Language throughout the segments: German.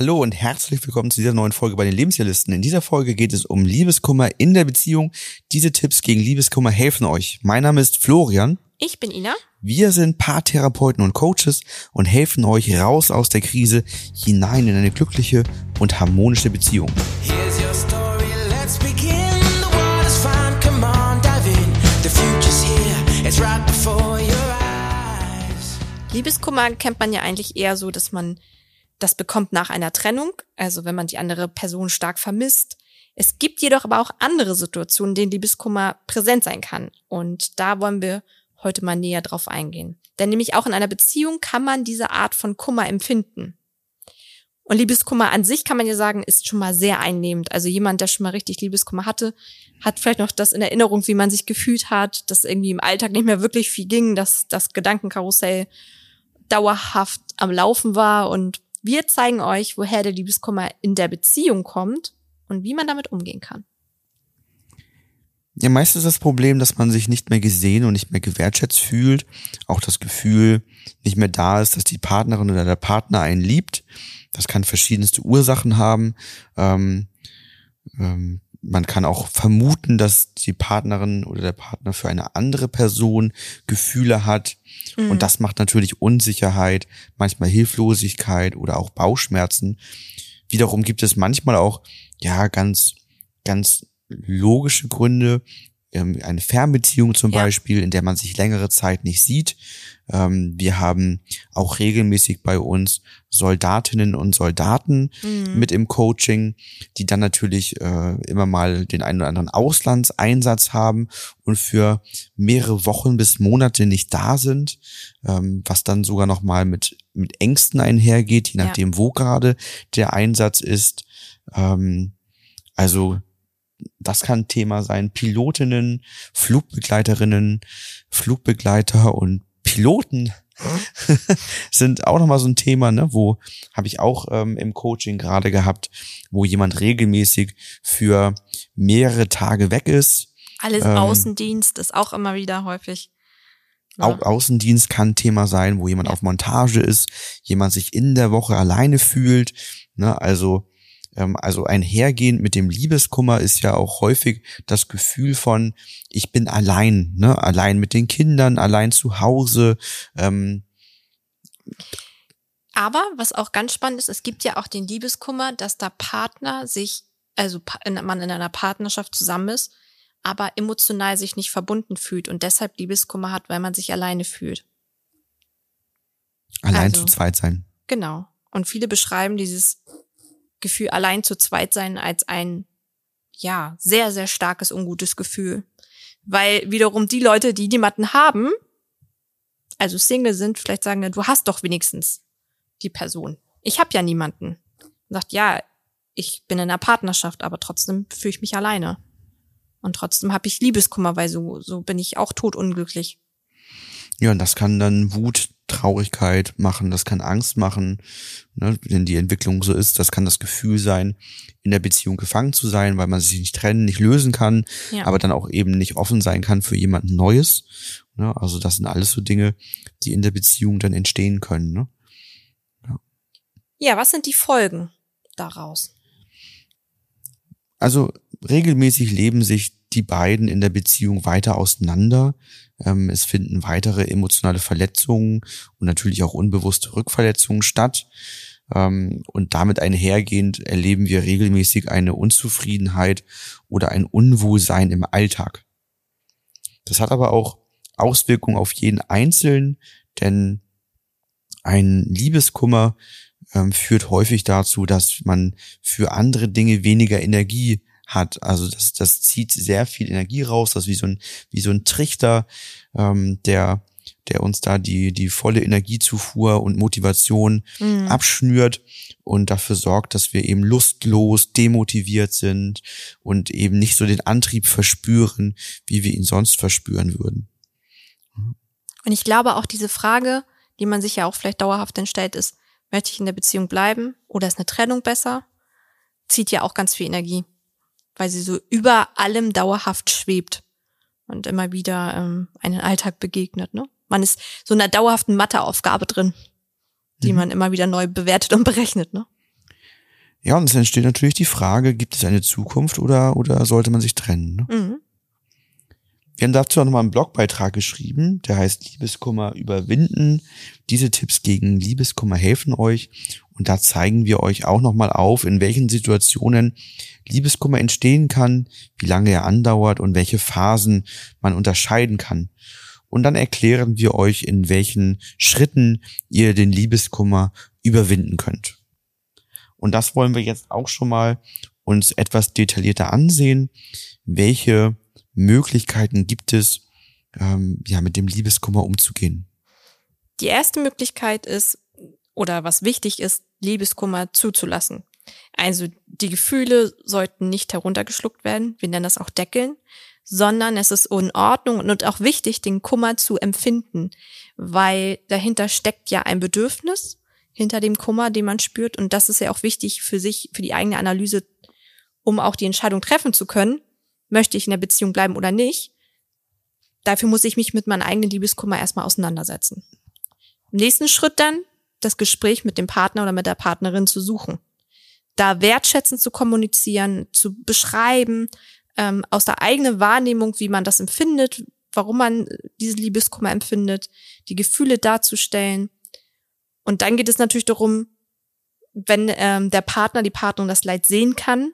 Hallo und herzlich willkommen zu dieser neuen Folge bei den Lebensjahrlisten. In dieser Folge geht es um Liebeskummer in der Beziehung. Diese Tipps gegen Liebeskummer helfen euch. Mein Name ist Florian. Ich bin Ina. Wir sind Paartherapeuten und Coaches und helfen euch raus aus der Krise hinein in eine glückliche und harmonische Beziehung. Here's your story, let's begin. The water's fine, come on, dive in. The future's here, it's right before your eyes. Liebeskummer kennt man ja eigentlich eher so, dass man das bekommt nach einer Trennung, also wenn man die andere Person stark vermisst. Es gibt jedoch aber auch andere Situationen, in denen Liebeskummer präsent sein kann. Und da wollen wir heute mal näher drauf eingehen. Denn nämlich auch in einer Beziehung kann man diese Art von Kummer empfinden. Und Liebeskummer an sich kann man ja sagen, ist schon mal sehr einnehmend. Also jemand, der schon mal richtig Liebeskummer hatte, hat vielleicht noch das in Erinnerung, wie man sich gefühlt hat, dass irgendwie im Alltag nicht mehr wirklich viel ging, dass das Gedankenkarussell dauerhaft am Laufen war und wir zeigen euch, woher der Liebeskummer in der Beziehung kommt und wie man damit umgehen kann. Ja, meist ist das Problem, dass man sich nicht mehr gesehen und nicht mehr gewertschätzt fühlt. Auch das Gefühl nicht mehr da ist, dass die Partnerin oder der Partner einen liebt. Das kann verschiedenste Ursachen haben. Ähm, ähm, man kann auch vermuten, dass die Partnerin oder der Partner für eine andere Person Gefühle hat. Mhm. Und das macht natürlich Unsicherheit, manchmal Hilflosigkeit oder auch Bauchschmerzen. Wiederum gibt es manchmal auch, ja, ganz, ganz logische Gründe, ähm, eine Fernbeziehung zum ja. Beispiel, in der man sich längere Zeit nicht sieht. Ähm, wir haben auch regelmäßig bei uns Soldatinnen und Soldaten mhm. mit im Coaching, die dann natürlich äh, immer mal den einen oder anderen Auslandseinsatz haben und für mehrere Wochen bis Monate nicht da sind, ähm, was dann sogar noch mal mit mit Ängsten einhergeht, je nachdem, ja. wo gerade der Einsatz ist. also das kann Thema sein. Pilotinnen, Flugbegleiterinnen, Flugbegleiter und Piloten sind auch nochmal so ein Thema, ne, wo habe ich auch ähm, im Coaching gerade gehabt, wo jemand regelmäßig für mehrere Tage weg ist. Alles ähm, Außendienst ist auch immer wieder häufig. Ja. Auch Außendienst kann Thema sein, wo jemand auf Montage ist, jemand sich in der Woche alleine fühlt. Ne, also also einhergehend mit dem Liebeskummer ist ja auch häufig das Gefühl von, ich bin allein, ne? allein mit den Kindern, allein zu Hause. Ähm. Aber was auch ganz spannend ist, es gibt ja auch den Liebeskummer, dass da Partner sich, also man in einer Partnerschaft zusammen ist, aber emotional sich nicht verbunden fühlt und deshalb Liebeskummer hat, weil man sich alleine fühlt. Allein also, zu zweit sein. Genau. Und viele beschreiben dieses Gefühl allein zu zweit sein als ein, ja, sehr, sehr starkes, ungutes Gefühl. Weil wiederum die Leute, die jemanden haben, also Single sind, vielleicht sagen, du hast doch wenigstens die Person. Ich habe ja niemanden. Und sagt, ja, ich bin in einer Partnerschaft, aber trotzdem fühle ich mich alleine. Und trotzdem habe ich Liebeskummer, weil so, so bin ich auch totunglücklich. Ja, und das kann dann Wut, Traurigkeit machen, das kann Angst machen, ne, wenn die Entwicklung so ist, das kann das Gefühl sein, in der Beziehung gefangen zu sein, weil man sich nicht trennen, nicht lösen kann, ja. aber dann auch eben nicht offen sein kann für jemanden Neues. Ne? Also das sind alles so Dinge, die in der Beziehung dann entstehen können. Ne? Ja. ja, was sind die Folgen daraus? Also regelmäßig leben sich die beiden in der Beziehung weiter auseinander. Ähm, es finden weitere emotionale Verletzungen und natürlich auch unbewusste Rückverletzungen statt. Ähm, und damit einhergehend erleben wir regelmäßig eine Unzufriedenheit oder ein Unwohlsein im Alltag. Das hat aber auch Auswirkungen auf jeden Einzelnen, denn ein Liebeskummer ähm, führt häufig dazu, dass man für andere Dinge weniger Energie hat. Also das, das zieht sehr viel Energie raus, das ist wie so ein, wie so ein Trichter, ähm, der, der uns da die, die volle Energiezufuhr und Motivation mhm. abschnürt und dafür sorgt, dass wir eben lustlos, demotiviert sind und eben nicht so den Antrieb verspüren, wie wir ihn sonst verspüren würden. Und ich glaube auch diese Frage, die man sich ja auch vielleicht dauerhaft dann stellt, ist, möchte ich in der Beziehung bleiben oder ist eine Trennung besser? Zieht ja auch ganz viel Energie weil sie so über allem dauerhaft schwebt und immer wieder ähm, einen Alltag begegnet. Ne? Man ist so einer dauerhaften Matheaufgabe drin, die mhm. man immer wieder neu bewertet und berechnet. Ne? Ja, und es entsteht natürlich die Frage, gibt es eine Zukunft oder, oder sollte man sich trennen? Ne? Mhm. Wir haben dazu auch nochmal einen Blogbeitrag geschrieben, der heißt Liebeskummer überwinden. Diese Tipps gegen Liebeskummer helfen euch. Und da zeigen wir euch auch nochmal auf, in welchen Situationen Liebeskummer entstehen kann, wie lange er andauert und welche Phasen man unterscheiden kann. Und dann erklären wir euch, in welchen Schritten ihr den Liebeskummer überwinden könnt. Und das wollen wir jetzt auch schon mal uns etwas detaillierter ansehen. Welche Möglichkeiten gibt es, ähm, ja, mit dem Liebeskummer umzugehen? Die erste Möglichkeit ist, oder was wichtig ist, Liebeskummer zuzulassen. Also die Gefühle sollten nicht heruntergeschluckt werden, wir nennen das auch deckeln, sondern es ist in Ordnung und auch wichtig, den Kummer zu empfinden, weil dahinter steckt ja ein Bedürfnis hinter dem Kummer, den man spürt und das ist ja auch wichtig für sich, für die eigene Analyse, um auch die Entscheidung treffen zu können, möchte ich in der Beziehung bleiben oder nicht. Dafür muss ich mich mit meinem eigenen Liebeskummer erstmal auseinandersetzen. Im nächsten Schritt dann das Gespräch mit dem Partner oder mit der Partnerin zu suchen. Da wertschätzend zu kommunizieren, zu beschreiben, ähm, aus der eigenen Wahrnehmung, wie man das empfindet, warum man diesen Liebeskummer empfindet, die Gefühle darzustellen. Und dann geht es natürlich darum, wenn ähm, der Partner, die Partnerin das Leid sehen kann,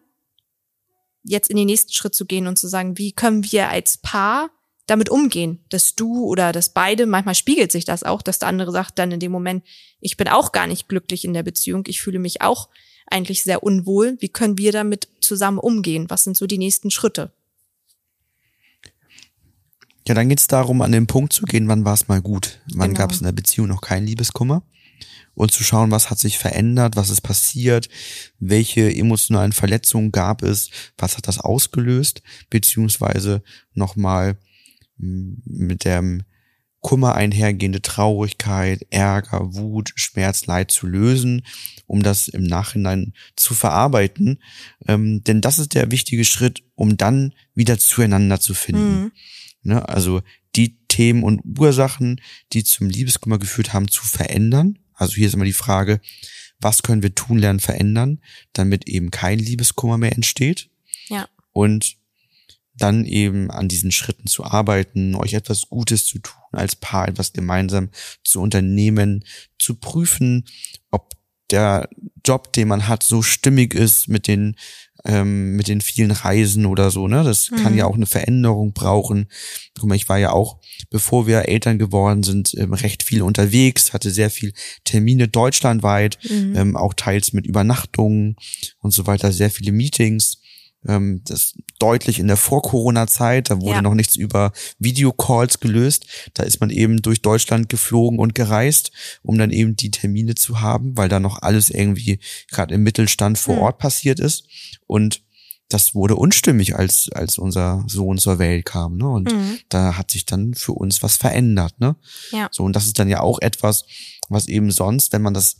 jetzt in den nächsten Schritt zu gehen und zu sagen, wie können wir als Paar damit umgehen, dass du oder dass beide, manchmal spiegelt sich das auch, dass der andere sagt dann in dem Moment, ich bin auch gar nicht glücklich in der Beziehung, ich fühle mich auch eigentlich sehr unwohl. Wie können wir damit zusammen umgehen? Was sind so die nächsten Schritte? Ja, dann geht es darum, an den Punkt zu gehen, wann war es mal gut. Wann Genau. gab es in der Beziehung noch keinen Liebeskummer? Und zu schauen, was hat sich verändert, was ist passiert, welche emotionalen Verletzungen gab es, was hat das ausgelöst, beziehungsweise nochmal m, mit dem Kummer einhergehende Traurigkeit, Ärger, Wut, Schmerz, Leid zu lösen, um das im Nachhinein zu verarbeiten. Ähm, denn das ist der wichtige Schritt, um dann wieder zueinander zu finden. Mhm. Ne? Also die Themen und Ursachen, die zum Liebeskummer geführt haben, zu verändern. Also hier ist immer die Frage, was können wir tun, lernen, verändern, damit eben kein Liebeskummer mehr entsteht. Ja. Und dann eben an diesen Schritten zu arbeiten, euch etwas Gutes zu tun, als Paar etwas gemeinsam zu unternehmen, zu prüfen, ob der Job, den man hat, so stimmig ist mit den ähm, mit den vielen Reisen oder so, ne? Das kann Mhm. ja auch eine Veränderung brauchen. Guck mal, ich war ja auch, bevor wir Eltern geworden sind, ähm, recht viel unterwegs, hatte sehr viel Termine deutschlandweit, Mhm. ähm, auch teils mit Übernachtungen und so weiter, sehr viele Meetings. Ähm, das deutlich in der Vor-Corona-Zeit, da wurde Ja. noch nichts über Videocalls gelöst. Da ist man eben durch Deutschland geflogen und gereist, um dann eben die Termine zu haben, weil da noch alles irgendwie gerade im Mittelstand vor Mhm. Ort passiert ist. Und das wurde unstimmig, als, als unser Sohn zur Welt kam. Ne? Und Mhm. da hat sich dann für uns was verändert. Ne? Ja. So, und das ist dann ja auch etwas, was eben sonst, wenn man das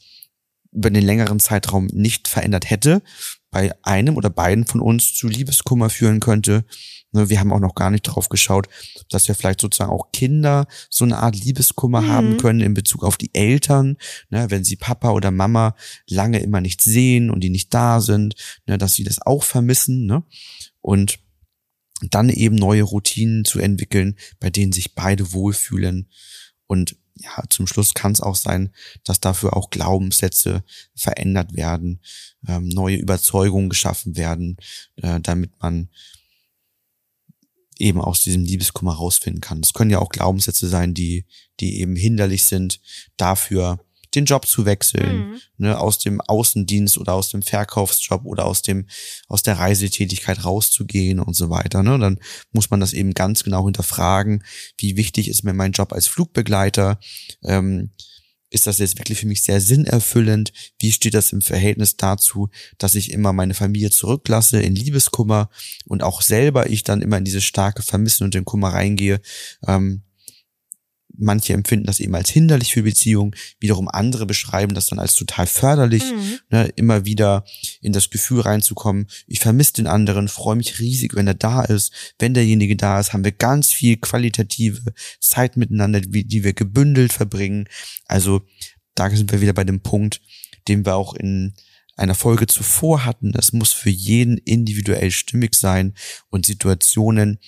über den längeren Zeitraum nicht verändert hätte, bei einem oder beiden von uns zu Liebeskummer führen könnte. Ne, Wir haben auch noch gar nicht drauf geschaut, dass ja vielleicht sozusagen auch Kinder so eine Art Liebeskummer Mhm. haben können in Bezug auf die Eltern, ne, wenn sie Papa oder Mama lange immer nicht sehen und die nicht da sind, ne, dass sie das auch vermissen. Ne? Und dann eben neue Routinen zu entwickeln, bei denen sich beide wohlfühlen. Und ja, zum Schluss kann es auch sein, dass dafür auch Glaubenssätze verändert werden, ähm, neue Überzeugungen geschaffen werden, äh, damit man eben aus diesem Liebeskummer rausfinden kann. Es können ja auch Glaubenssätze sein, die, die eben hinderlich sind, dafür den Job zu wechseln, Mhm. ne, aus dem Außendienst oder aus dem Verkaufsjob oder aus dem, aus der Reisetätigkeit rauszugehen und so weiter. Ne? Dann muss man das eben ganz genau hinterfragen, wie wichtig ist mir mein Job als Flugbegleiter, ähm, ist das jetzt wirklich für mich sehr sinnerfüllend? Wie steht das im Verhältnis dazu, dass ich immer meine Familie zurücklasse in Liebeskummer und auch selber ich dann immer in dieses starke Vermissen und den Kummer reingehe? Ähm, manche empfinden das eben als hinderlich für Beziehungen, wiederum andere beschreiben das dann als total förderlich, Mhm. ne, immer wieder in das Gefühl reinzukommen, ich vermisse den anderen, freue mich riesig, wenn er da ist. Wenn derjenige da ist, haben wir ganz viel qualitative Zeit miteinander, die, die wir gebündelt verbringen. Also da sind wir wieder bei dem Punkt, den wir auch in einer Folge zuvor hatten, es muss für jeden individuell stimmig sein und Situationen,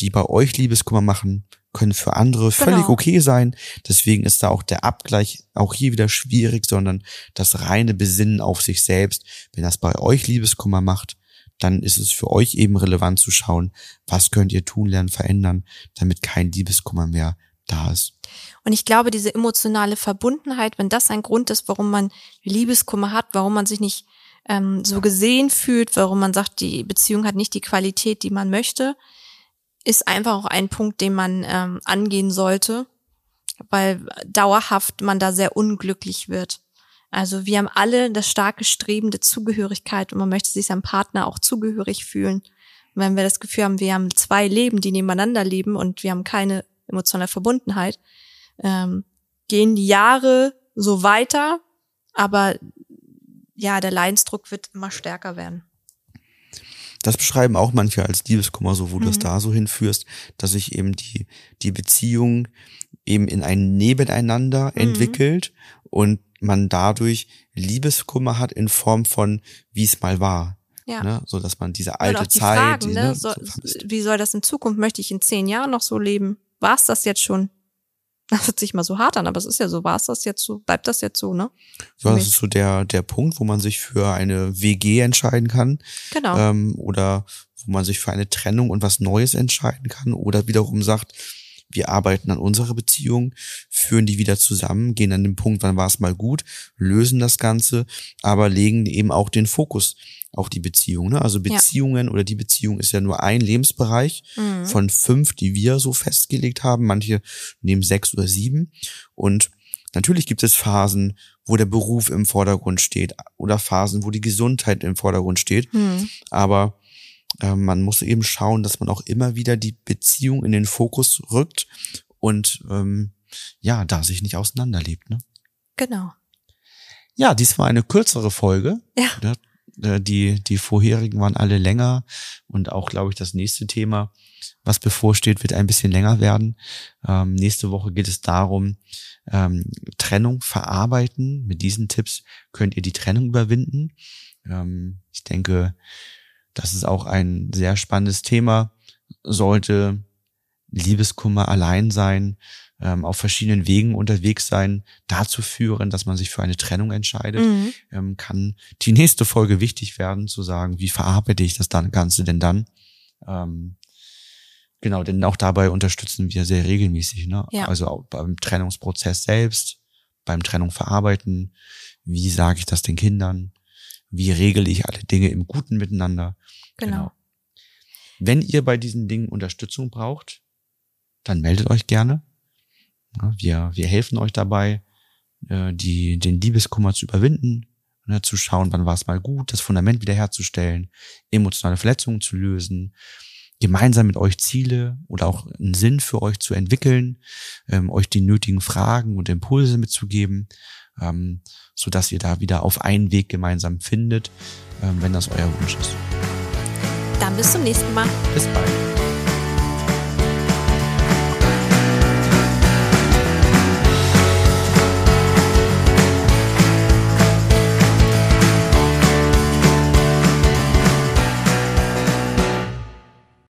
die bei euch Liebeskummer machen, können für andere völlig Genau. okay sein. Deswegen ist da auch der Abgleich auch hier wieder schwierig, sondern das reine Besinnen auf sich selbst. Wenn das bei euch Liebeskummer macht, dann ist es für euch eben relevant zu schauen, was könnt ihr tun, lernen, verändern, damit kein Liebeskummer mehr da ist. Und ich glaube, diese emotionale Verbundenheit, wenn das ein Grund ist, warum man Liebeskummer hat, warum man sich nicht ähm, so gesehen fühlt, warum man sagt, die Beziehung hat nicht die Qualität, die man möchte, ist einfach auch ein Punkt, den man ähm, angehen sollte, weil dauerhaft man da sehr unglücklich wird. Also wir haben alle das starke Streben der Zugehörigkeit und man möchte sich seinem Partner auch zugehörig fühlen. Und wenn wir das Gefühl haben, wir haben zwei Leben, die nebeneinander leben und wir haben keine emotionale Verbundenheit, ähm, gehen die Jahre so weiter, aber ja, der Leidensdruck wird immer stärker werden. Das beschreiben auch manche als Liebeskummer, so wo du es Mhm. da so hinführst, dass sich eben die, die Beziehung eben in ein Nebeneinander Mhm. entwickelt und man dadurch Liebeskummer hat in Form von, wie es mal war. Ja. Ne? So dass man diese Und alte auch die Zeit, Fragen, die, ne? ne, so, wie soll das in Zukunft? Möchte ich in zehn Jahren noch so leben? War es das jetzt schon? Das hört sich mal so hart an, aber es ist ja so. War es das jetzt so? Bleibt das jetzt so, ne? ja, das ist so der, der Punkt, wo man sich für eine WG entscheiden kann Genau. ähm, oder wo man sich für eine Trennung und was Neues entscheiden kann oder wiederum sagt, wir arbeiten an unserer Beziehung, führen die wieder zusammen, gehen an den Punkt, wann war es mal gut, lösen das Ganze, aber legen eben auch den Fokus auf die Beziehung. Ne? Also Ja. Beziehungen oder die Beziehung ist ja nur ein Lebensbereich Mhm. von fünf, die wir so festgelegt haben. Manche nehmen sechs oder sieben. Und natürlich gibt es Phasen, wo der Beruf im Vordergrund steht oder Phasen, wo die Gesundheit im Vordergrund steht. Hm. Aber äh, man muss eben schauen, dass man auch immer wieder die Beziehung in den Fokus rückt und ähm, ja, da sich nicht auseinanderlebt. Ne? Genau. Ja, dies war eine kürzere Folge. Ja. Ne? Die, die vorherigen waren alle länger und auch, glaube ich, das nächste Thema, was bevorsteht, wird ein bisschen länger werden. Ähm, nächste Woche geht es darum, ähm, Trennung verarbeiten. Mit diesen Tipps könnt ihr die Trennung überwinden. Ähm, ich denke, das ist auch ein sehr spannendes Thema. Sollte Liebeskummer allein sein, ähm, auf verschiedenen Wegen unterwegs sein, dazu führen, dass man sich für eine Trennung entscheidet, Mhm. ähm, kann die nächste Folge wichtig werden, zu sagen, wie verarbeite ich das dann Ganze denn dann? Ähm, genau, denn auch dabei unterstützen wir sehr regelmäßig, ne? Ja. Also auch beim Trennungsprozess selbst, beim Trennung verarbeiten, wie sage ich das den Kindern, wie regle ich alle Dinge im Guten miteinander. Genau. Wenn ihr bei diesen Dingen Unterstützung braucht, dann meldet euch gerne. Ja, Wir, wir helfen euch dabei, äh, die, den Liebeskummer zu überwinden, ne, zu schauen, wann war es mal gut, das Fundament wiederherzustellen, emotionale Verletzungen zu lösen, gemeinsam mit euch Ziele oder auch einen Sinn für euch zu entwickeln, ähm, euch die nötigen Fragen und Impulse mitzugeben, ähm, so dass ihr da wieder auf einen Weg gemeinsam findet, ähm, wenn das euer Wunsch ist. Dann bis zum nächsten Mal. Bis bald.